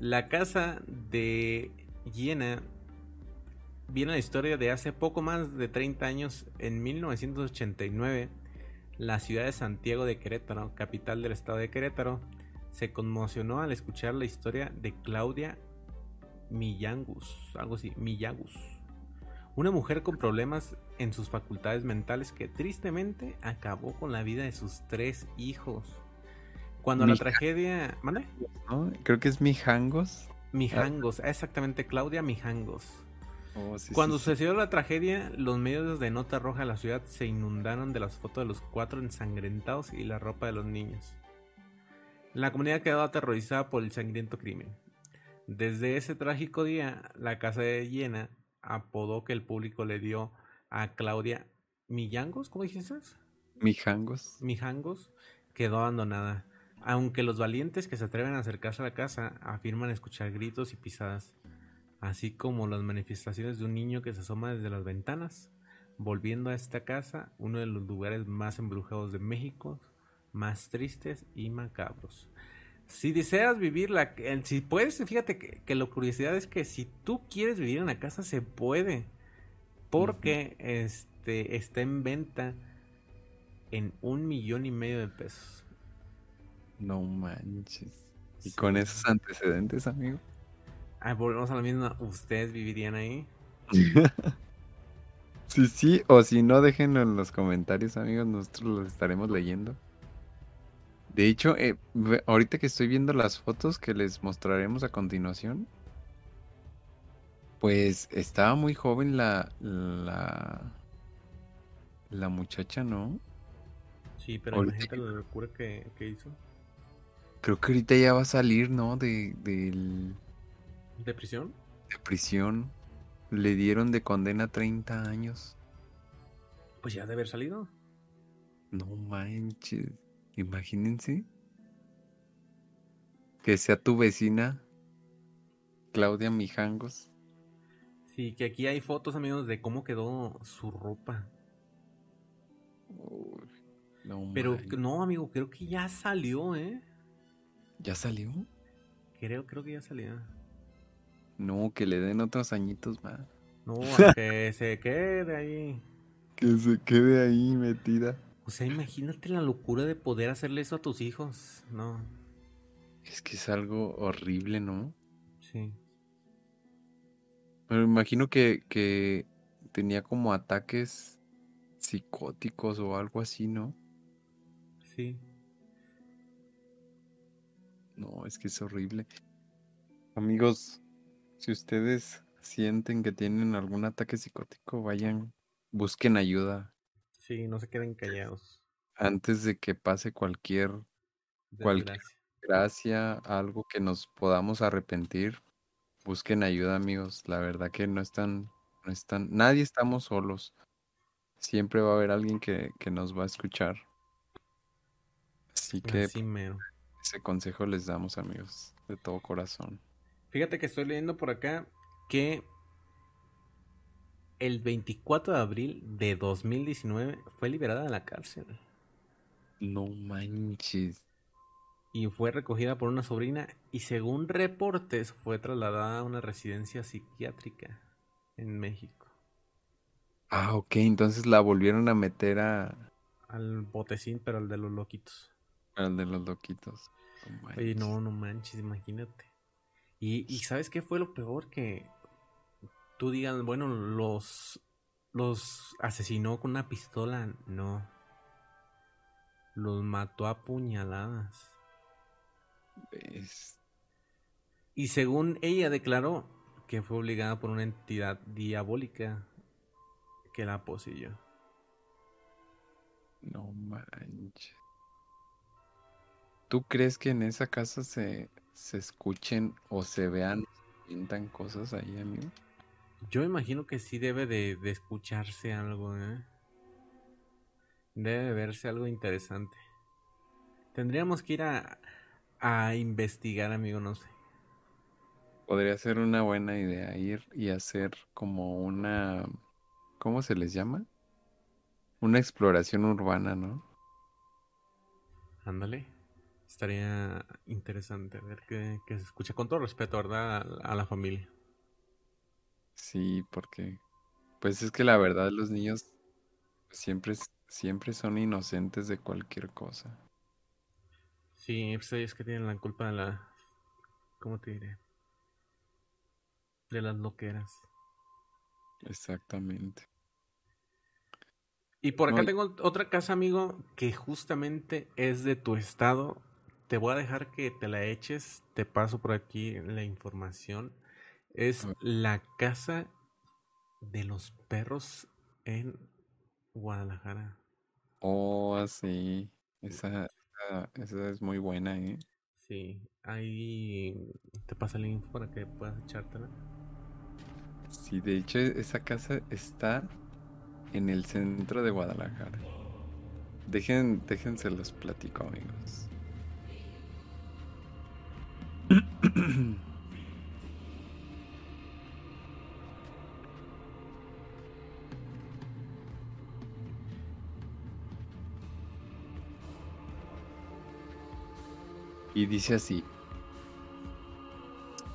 Speaker 3: La casa de Hiena viene la historia de hace poco más de 30 años, en 1989, la ciudad de Santiago de Querétaro, capital del estado de Querétaro, se conmocionó al escuchar la historia de Claudia Millangus, algo así, Millagus, una mujer con problemas en sus facultades mentales que tristemente acabó con la vida de sus tres hijos. Cuando la tragedia... ¿Mande?
Speaker 2: ¿No? Creo que es Mijangos.
Speaker 3: Mijangos, exactamente, Claudia Mijangos.
Speaker 2: Oh, sí,
Speaker 3: Cuando
Speaker 2: sí, sí.
Speaker 3: sucedió la tragedia, los medios de nota roja de la ciudad se inundaron de las fotos de los cuatro ensangrentados y la ropa de los niños. La comunidad quedó aterrorizada por el sangriento crimen. Desde ese trágico día, la casa de Llena apodó que el público le dio a Claudia Millangos, ¿cómo dijiste?
Speaker 2: Mijangos.
Speaker 3: Mijangos, quedó abandonada. Aunque los valientes que se atreven a acercarse a la casa afirman escuchar gritos y pisadas, así como las manifestaciones de un niño que se asoma desde las ventanas, volviendo a esta casa uno de los lugares más embrujados de México, más tristes y macabros. Si deseas vivir la... Si puedes, fíjate que, que la curiosidad es que si tú quieres vivir en la casa, se puede. Porque este está en venta en un millón y medio de pesos.
Speaker 2: No manches. ¿Y con esos antecedentes, amigo?
Speaker 3: Ah, volvemos a la misma. ¿Ustedes vivirían ahí? [LAUGHS]
Speaker 2: sí, sí, o si no, déjenlo en los comentarios, amigos. Nosotros los estaremos leyendo. De hecho, eh, ahorita que estoy viendo las fotos que les mostraremos a continuación, pues estaba muy joven la, la, la muchacha, ¿no?
Speaker 3: Sí, pero imagínate la locura que, hizo.
Speaker 2: Creo que ahorita ya va a salir, ¿no? De, de,
Speaker 3: ¿De prisión?
Speaker 2: De prisión. Le dieron de condena 30 años.
Speaker 3: Pues ya debe haber salido.
Speaker 2: No manches. Imagínense. Que sea tu vecina, Claudia Mijangos.
Speaker 3: Sí, que aquí hay fotos, amigos, de cómo quedó su ropa. no, Pero no, amigo, creo que ya salió, ¿eh?
Speaker 2: ¿Ya salió?
Speaker 3: Creo, creo que ya salió.
Speaker 2: No, que le den otros añitos más.
Speaker 3: No, [LAUGHS] que se quede ahí.
Speaker 2: Que se quede ahí metida.
Speaker 3: O sea, imagínate la locura de poder hacerle eso a tus hijos, ¿no?
Speaker 2: Es que es algo horrible, ¿no?
Speaker 3: Sí.
Speaker 2: Me imagino que, que tenía como ataques psicóticos o algo así, ¿no?
Speaker 3: Sí.
Speaker 2: No, es que es horrible. Amigos, si ustedes sienten que tienen algún ataque psicótico, vayan, busquen ayuda.
Speaker 3: Sí, no se queden callados.
Speaker 2: Antes de que pase cualquier, cualquier gracia, algo que nos podamos arrepentir, busquen ayuda, amigos. La verdad que no están, no están, nadie estamos solos. Siempre va a haber alguien que, que nos va a escuchar. Así que ese consejo les damos, amigos, de todo corazón.
Speaker 3: Fíjate que estoy leyendo por acá que el 24 de abril de 2019 fue liberada de la cárcel.
Speaker 2: No manches.
Speaker 3: Y fue recogida por una sobrina y según reportes fue trasladada a una residencia psiquiátrica en México.
Speaker 2: Ah, ok, entonces la volvieron a meter a...
Speaker 3: Al botecín, pero al de los loquitos.
Speaker 2: Al de los loquitos.
Speaker 3: Oye, no, no manches, imagínate. Y, y ¿sabes qué fue lo peor? Que tú digas, bueno, los, los asesinó con una pistola. No. Los mató a puñaladas. Y según ella declaró que fue obligada por una entidad diabólica que la poseyó.
Speaker 2: No manches. ¿Tú crees que en esa casa se, se escuchen o se vean, pintan cosas ahí, amigo?
Speaker 3: Yo imagino que sí debe de, escucharse algo, ¿eh? Debe verse algo interesante. Tendríamos que ir a, a investigar, amigo, no sé.
Speaker 2: Podría ser una buena idea ir y hacer como una... ¿Cómo se les llama? Una exploración urbana, ¿no?
Speaker 3: Ándale. Estaría interesante ver que, se escucha con todo respeto, ¿verdad? A, la familia.
Speaker 2: Sí, porque... Pues es que la verdad los niños siempre, siempre son inocentes de cualquier cosa.
Speaker 3: Sí, pues ellos que tienen la culpa de la... ¿Cómo te diré? De las loqueras.
Speaker 2: Exactamente.
Speaker 3: Y por acá tengo otra casa, amigo, que justamente es de tu estado. Te voy a dejar que te la eches. Te paso por aquí la información. Es la casa de los perros en Guadalajara.
Speaker 2: Oh, sí. Esa, esa, es muy buena, ¿eh?
Speaker 3: Sí. Ahí te pasa el info para que puedas echártela.
Speaker 2: Sí, de hecho, esa casa está en el centro de Guadalajara. Dejen, déjense los platico, amigos. Y dice así.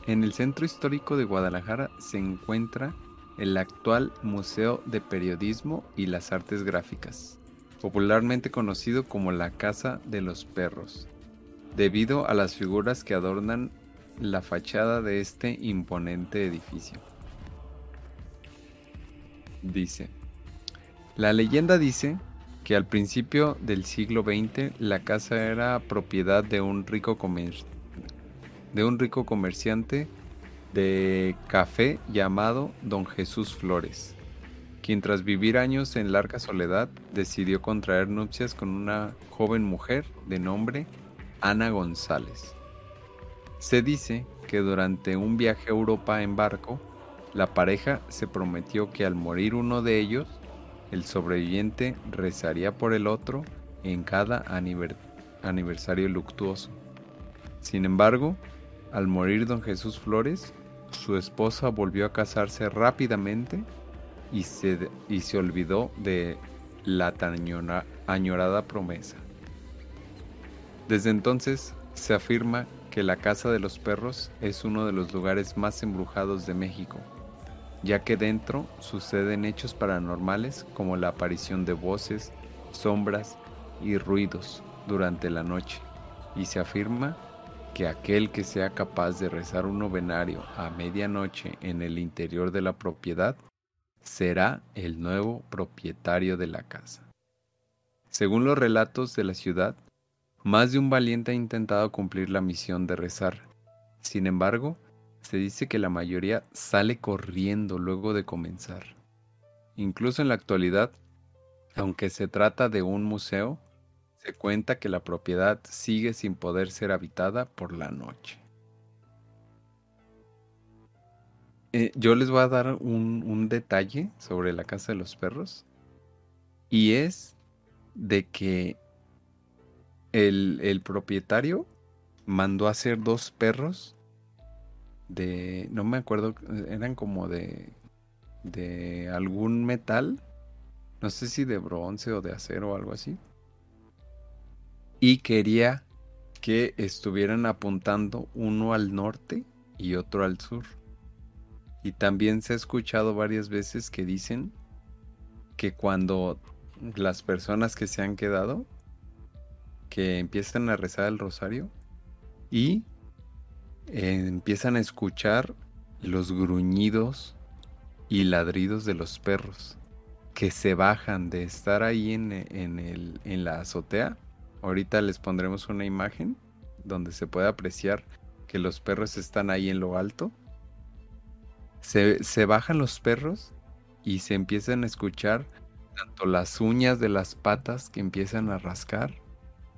Speaker 2: En el centro histórico de Guadalajara se encuentra el actual Museo de Periodismo y las Artes Gráficas, popularmente conocido como la Casa de los Perros, debido a las figuras que adornan la fachada de este imponente edificio. Dice, la leyenda dice que al principio del siglo XX la casa era propiedad de un rico, de un rico comerciante de café llamado Don Jesús Flores, quien tras vivir años en larga soledad decidió contraer nupcias con una joven mujer de nombre Ana González. Se dice que durante un viaje a Europa en barco, la pareja se prometió que al morir uno de ellos, el sobreviviente rezaría por el otro en cada aniversario luctuoso. Sin embargo, al morir don Jesús Flores, su esposa volvió a casarse rápidamente y se, y se olvidó de la tan añorada promesa. Desde entonces se afirma que la Casa de los Perros es uno de los lugares más embrujados de México ya que dentro suceden hechos paranormales como la aparición de voces, sombras y ruidos durante la noche, y se afirma que aquel que sea capaz de rezar un novenario a medianoche en el interior de la propiedad será el nuevo propietario de la casa. Según los relatos de la ciudad, más de un valiente ha intentado cumplir la misión de rezar. Sin embargo, se dice que la mayoría sale corriendo luego de comenzar. Incluso en la actualidad, aunque se trata de un museo, se cuenta que la propiedad sigue sin poder ser habitada por la noche. Eh, yo les voy a dar un, detalle sobre la casa de los perros. Y es de que el, el propietario mandó a hacer dos perros de, no me acuerdo, eran como de, de algún metal, no sé si de bronce o de acero o algo así. Y quería que estuvieran apuntando uno al norte y otro al sur. Y también se ha escuchado varias veces que dicen que cuando las personas que se han quedado, que empiezan a rezar el rosario y empiezan a escuchar los gruñidos y ladridos de los perros que se bajan de estar ahí en, el, en la azotea. Ahorita les pondremos una imagen donde se puede apreciar que los perros están ahí en lo alto. Se, se bajan los perros y se empiezan a escuchar tanto las uñas de las patas que empiezan a rascar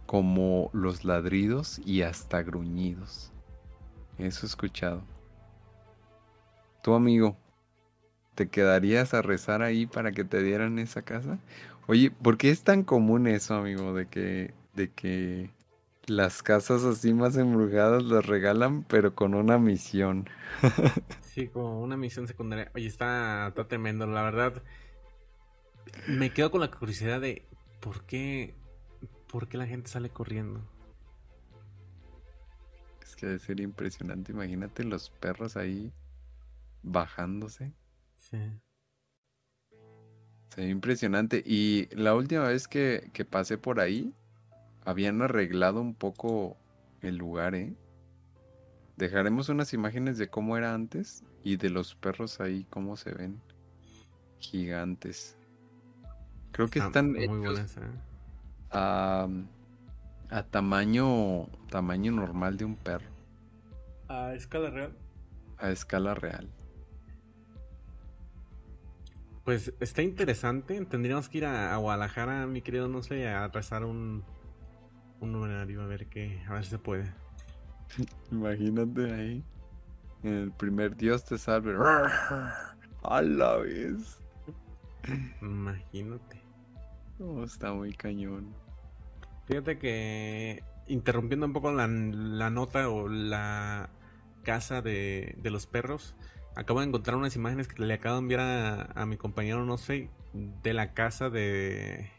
Speaker 2: como los ladridos y hasta gruñidos. Eso he escuchado. Tu amigo, ¿te quedarías a rezar ahí para que te dieran esa casa? Oye, ¿por qué es tan común eso, amigo, de que, de que las casas así más embrujadas las regalan, pero con una misión? [LAUGHS]
Speaker 3: sí, como una misión secundaria. Oye, está, está tremendo, la verdad. Me quedo con la curiosidad de por qué, por qué la gente sale corriendo
Speaker 2: que debe ser impresionante. Imagínate los perros ahí bajándose. Sí. Se ve impresionante. Y la última vez que, que pasé por ahí, habían arreglado un poco el lugar, ¿eh? Dejaremos unas imágenes de cómo era antes y de los perros ahí, cómo se ven. Gigantes. Creo que están muy buenas, ¿eh? A, a tamaño tamaño normal de un perro.
Speaker 3: ¿A escala real?
Speaker 2: A escala real.
Speaker 3: Pues está interesante. Tendríamos que ir a, Guadalajara, mi querido, no sé, a rezar un, un numerario, a ver qué, a ver si se puede.
Speaker 2: Imagínate ahí. El primer Dios te salve. [LAUGHS] A la vez.
Speaker 3: Imagínate.
Speaker 2: Oh, está muy cañón.
Speaker 3: Fíjate que interrumpiendo un poco la, nota o la casa de, los perros, acabo de encontrar unas imágenes que le acabo de enviar a, mi compañero, no sé, de la casa de...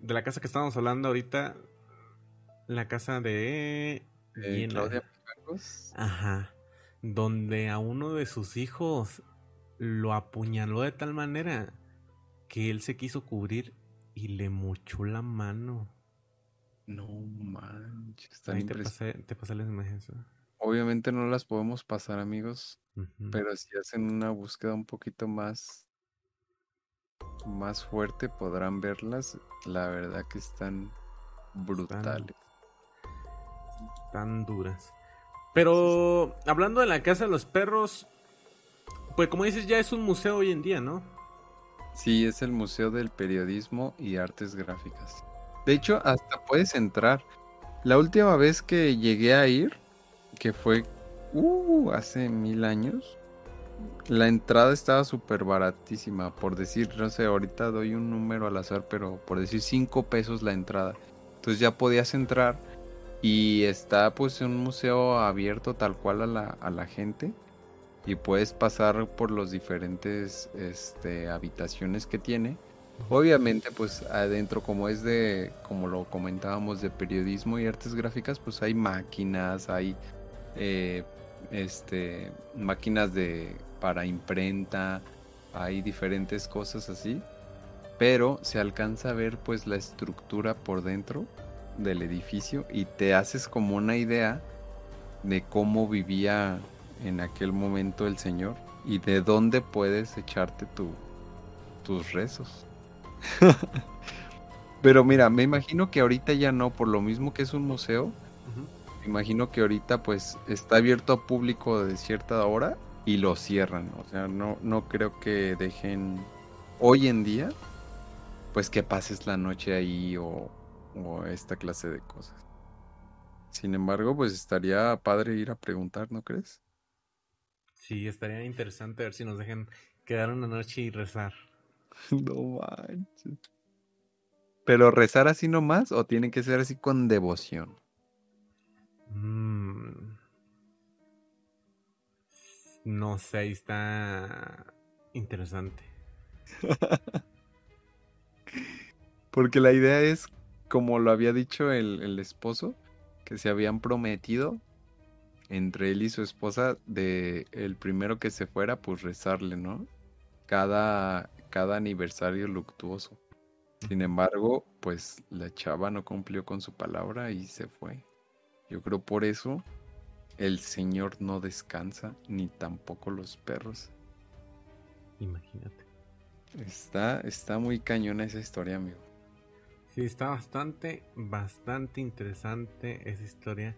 Speaker 3: De la casa que estábamos hablando ahorita, la casa de...
Speaker 2: Eh,
Speaker 3: Jenna.
Speaker 2: Claudia Mijangos.
Speaker 3: Ajá. Donde a uno de sus hijos lo apuñaló de tal manera que él se quiso cubrir y le mochó la mano.
Speaker 2: No manches, están
Speaker 3: Ahí te pasé, te pasé las imágenes. ¿no?
Speaker 2: Obviamente no las podemos pasar, amigos, pero si hacen una búsqueda un poquito más más fuerte podrán verlas. La verdad que están brutales.
Speaker 3: tan duras. Pero hablando de la casa de los perros, pues como dices, ya es un museo hoy en día, ¿no?
Speaker 2: Sí, es el Museo del Periodismo y Artes Gráficas. De hecho, hasta puedes entrar. La última vez que llegué a ir, que fue uh, hace mil años, la entrada estaba súper baratísima. Por decir, no sé, ahorita doy un número al azar, pero por decir cinco pesos la entrada. Entonces ya podías entrar y está pues un museo abierto tal cual a la, a la gente y puedes pasar por los diferentes este, habitaciones que tiene. Obviamente, pues adentro, como es de, como lo comentábamos, de periodismo y artes gráficas, pues hay máquinas, hay eh, este, máquinas de para imprenta, hay diferentes cosas así, pero se alcanza a ver pues la estructura por dentro del edificio y te haces como una idea de cómo vivía en aquel momento el Señor y de dónde puedes echarte tu, tus rezos. [LAUGHS] Pero mira, me imagino que ahorita ya no, por lo mismo que es un museo, me imagino que ahorita pues está abierto a público de cierta hora y lo cierran. O sea, no, no creo que dejen hoy en día pues que pases la noche ahí o, o esta clase de cosas. Sin embargo, pues estaría padre ir a preguntar, ¿no crees?
Speaker 3: Sí, estaría interesante ver si nos dejan quedar una noche y rezar. [LAUGHS]
Speaker 2: No manches. ¿Pero rezar así nomás o tiene que ser así con devoción?
Speaker 3: Mm. No sé, ahí está interesante. [LAUGHS]
Speaker 2: Porque la idea es, como lo había dicho el, el esposo, que se habían prometido entre él y su esposa de el primero que se fuera, pues rezarle, ¿no? Cada, cada aniversario luctuoso. Sin embargo, pues la chava no cumplió con su palabra y se fue. Yo creo por eso el Señor no descansa, ni tampoco los perros.
Speaker 3: Imagínate.
Speaker 2: Está, está muy cañona esa historia, amigo.
Speaker 3: Sí, está bastante, bastante interesante esa historia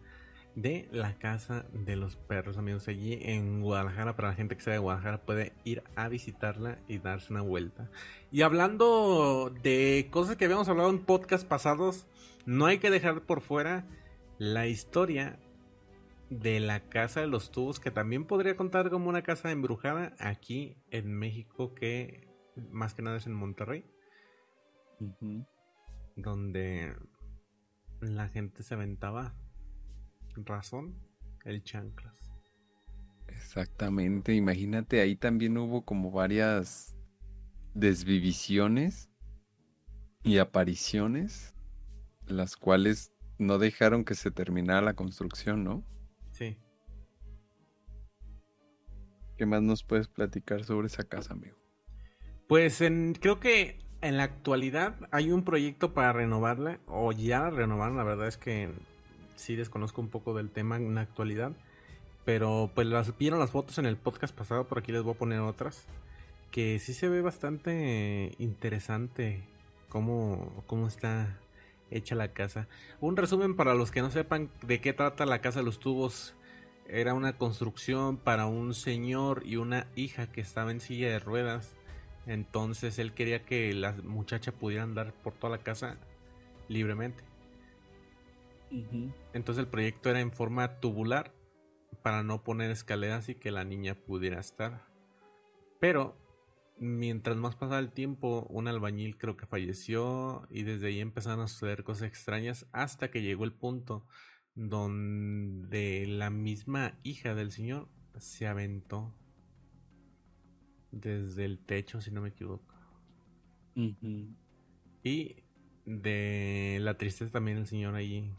Speaker 3: de la casa de los perros, amigos. Allí en Guadalajara, para la gente que sea de Guadalajara, puede ir a visitarla y darse una vuelta. Y hablando de cosas que habíamos hablado en podcast pasados, no hay que dejar por fuera la historia de la casa de los tubos, que también podría contar como una casa embrujada aquí en México, que más que nada es en Monterrey donde la gente se aventaba razón el chanclas.
Speaker 2: Exactamente, imagínate, ahí también hubo como varias desvivisiones y apariciones, las cuales no dejaron que se terminara la construcción, ¿no?
Speaker 3: Sí.
Speaker 2: ¿Qué más nos puedes platicar sobre esa casa, amigo?
Speaker 3: Pues en, creo que en la actualidad hay un proyecto para renovarla, o ya la renovaron, la verdad es que sí desconozco un poco del tema en la actualidad, pero pues las vieron las fotos en el podcast pasado, por aquí les voy a poner otras, que sí se ve bastante interesante cómo, cómo está hecha la casa. Un resumen para los que no sepan de qué trata la casa de los tubos. Era una construcción para un señor y una hija que estaba en silla de ruedas. Entonces él quería que la muchacha pudiera andar por toda la casa libremente. Entonces el proyecto era en forma tubular para no poner escaleras y que la niña pudiera estar. Pero mientras más pasaba el tiempo, un albañil creo que falleció y desde ahí empezaron a suceder cosas extrañas hasta que llegó el punto donde la misma hija del señor se aventó desde el techo, si no me equivoco. Y de la tristeza también el señor ahí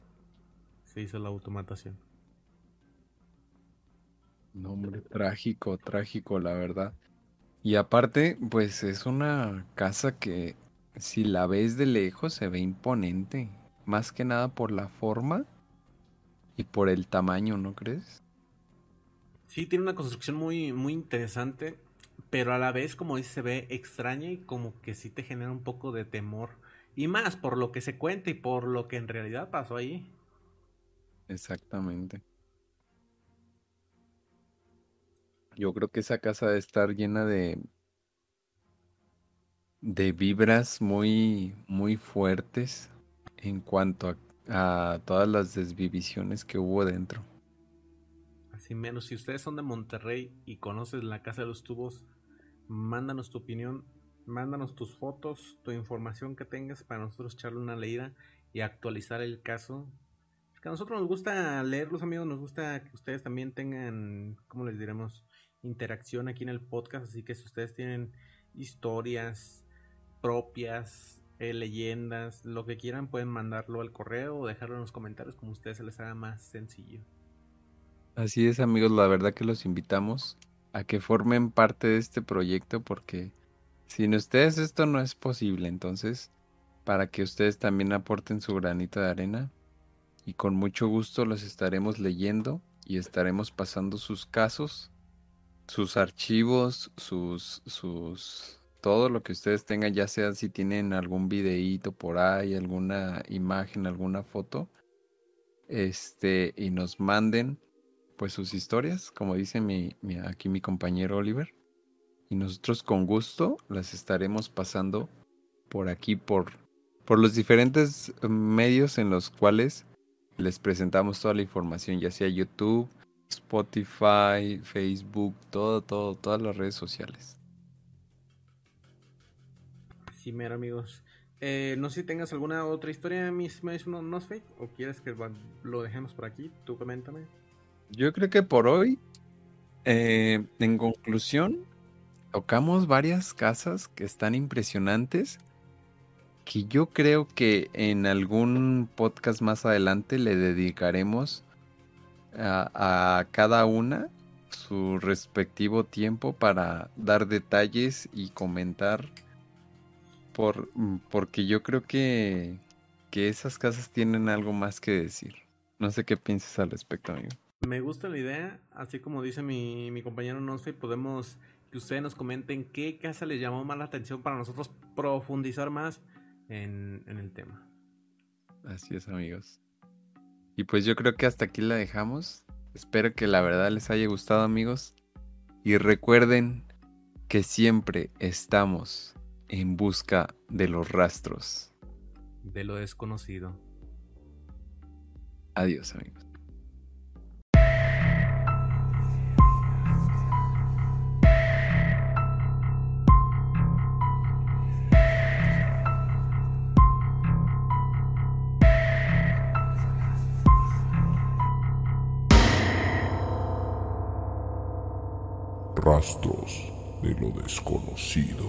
Speaker 3: se hizo la automatación.
Speaker 2: No, hombre, trágico, trágico, la verdad. Y aparte, pues es una casa que si la ves de lejos se ve imponente. Más que nada por la forma y por el tamaño, ¿no crees?
Speaker 3: Sí, tiene una construcción muy, muy interesante, pero a la vez, como dice, se ve extraña y como que sí te genera un poco de temor. Y más por lo que se cuenta y por lo que en realidad pasó ahí.
Speaker 2: Exactamente. Yo creo que esa casa debe estar llena de de vibras muy muy fuertes en cuanto a, a todas las desvivisiones que hubo dentro.
Speaker 3: Así menos, si ustedes son de Monterrey y conoces la Casa de los Tubos, mándanos tu opinión, mándanos tus fotos, tu información que tengas para nosotros echarle una leída y actualizar el caso. Que a nosotros nos gusta leerlos, amigos, nos gusta que ustedes también tengan, ¿cómo les diremos? Interacción aquí en el podcast, así que si ustedes tienen historias propias, eh, leyendas, lo que quieran, pueden mandarlo al correo o dejarlo en los comentarios como a ustedes se les haga más sencillo.
Speaker 2: Así es, amigos, la verdad que los invitamos a que formen parte de este proyecto porque sin ustedes esto no es posible. Entonces, para que ustedes también aporten su granito de arena y con mucho gusto los estaremos leyendo y estaremos pasando sus casos, sus archivos, sus sus todo lo que ustedes tengan, ya sea si tienen algún videíto por ahí, alguna imagen, alguna foto, este y nos manden pues sus historias, como dice mi, aquí mi compañero Oliver. Y nosotros con gusto las estaremos pasando por aquí, por, por los diferentes medios en los cuales les presentamos toda la información, ya sea YouTube, Spotify, Facebook, todo, todo, todas las redes sociales.
Speaker 3: Sí, mero amigos. Eh, no sé si tengas alguna otra historia, mis Nosfake, o quieres que lo dejemos por aquí. Tú coméntame.
Speaker 2: Yo creo que por hoy, eh, en conclusión, tocamos varias casas que están impresionantes, que yo creo que en algún podcast más adelante le dedicaremos a, cada una su respectivo tiempo para dar detalles y comentar por, porque yo creo que, que esas casas tienen algo más que decir. No sé qué piensas al respecto, amigo.
Speaker 3: Me gusta la idea, así como dice mi, mi compañero Nosfe, podemos que ustedes nos comenten qué casa les llamó más la atención para nosotros profundizar más en, en el tema.
Speaker 2: Así es, amigos. Y pues yo creo que hasta aquí la dejamos. Espero que la verdad les haya gustado, amigos. Y recuerden que siempre estamos en busca de los rastros.
Speaker 3: De lo desconocido.
Speaker 2: Adiós, amigos.
Speaker 1: De lo desconocido.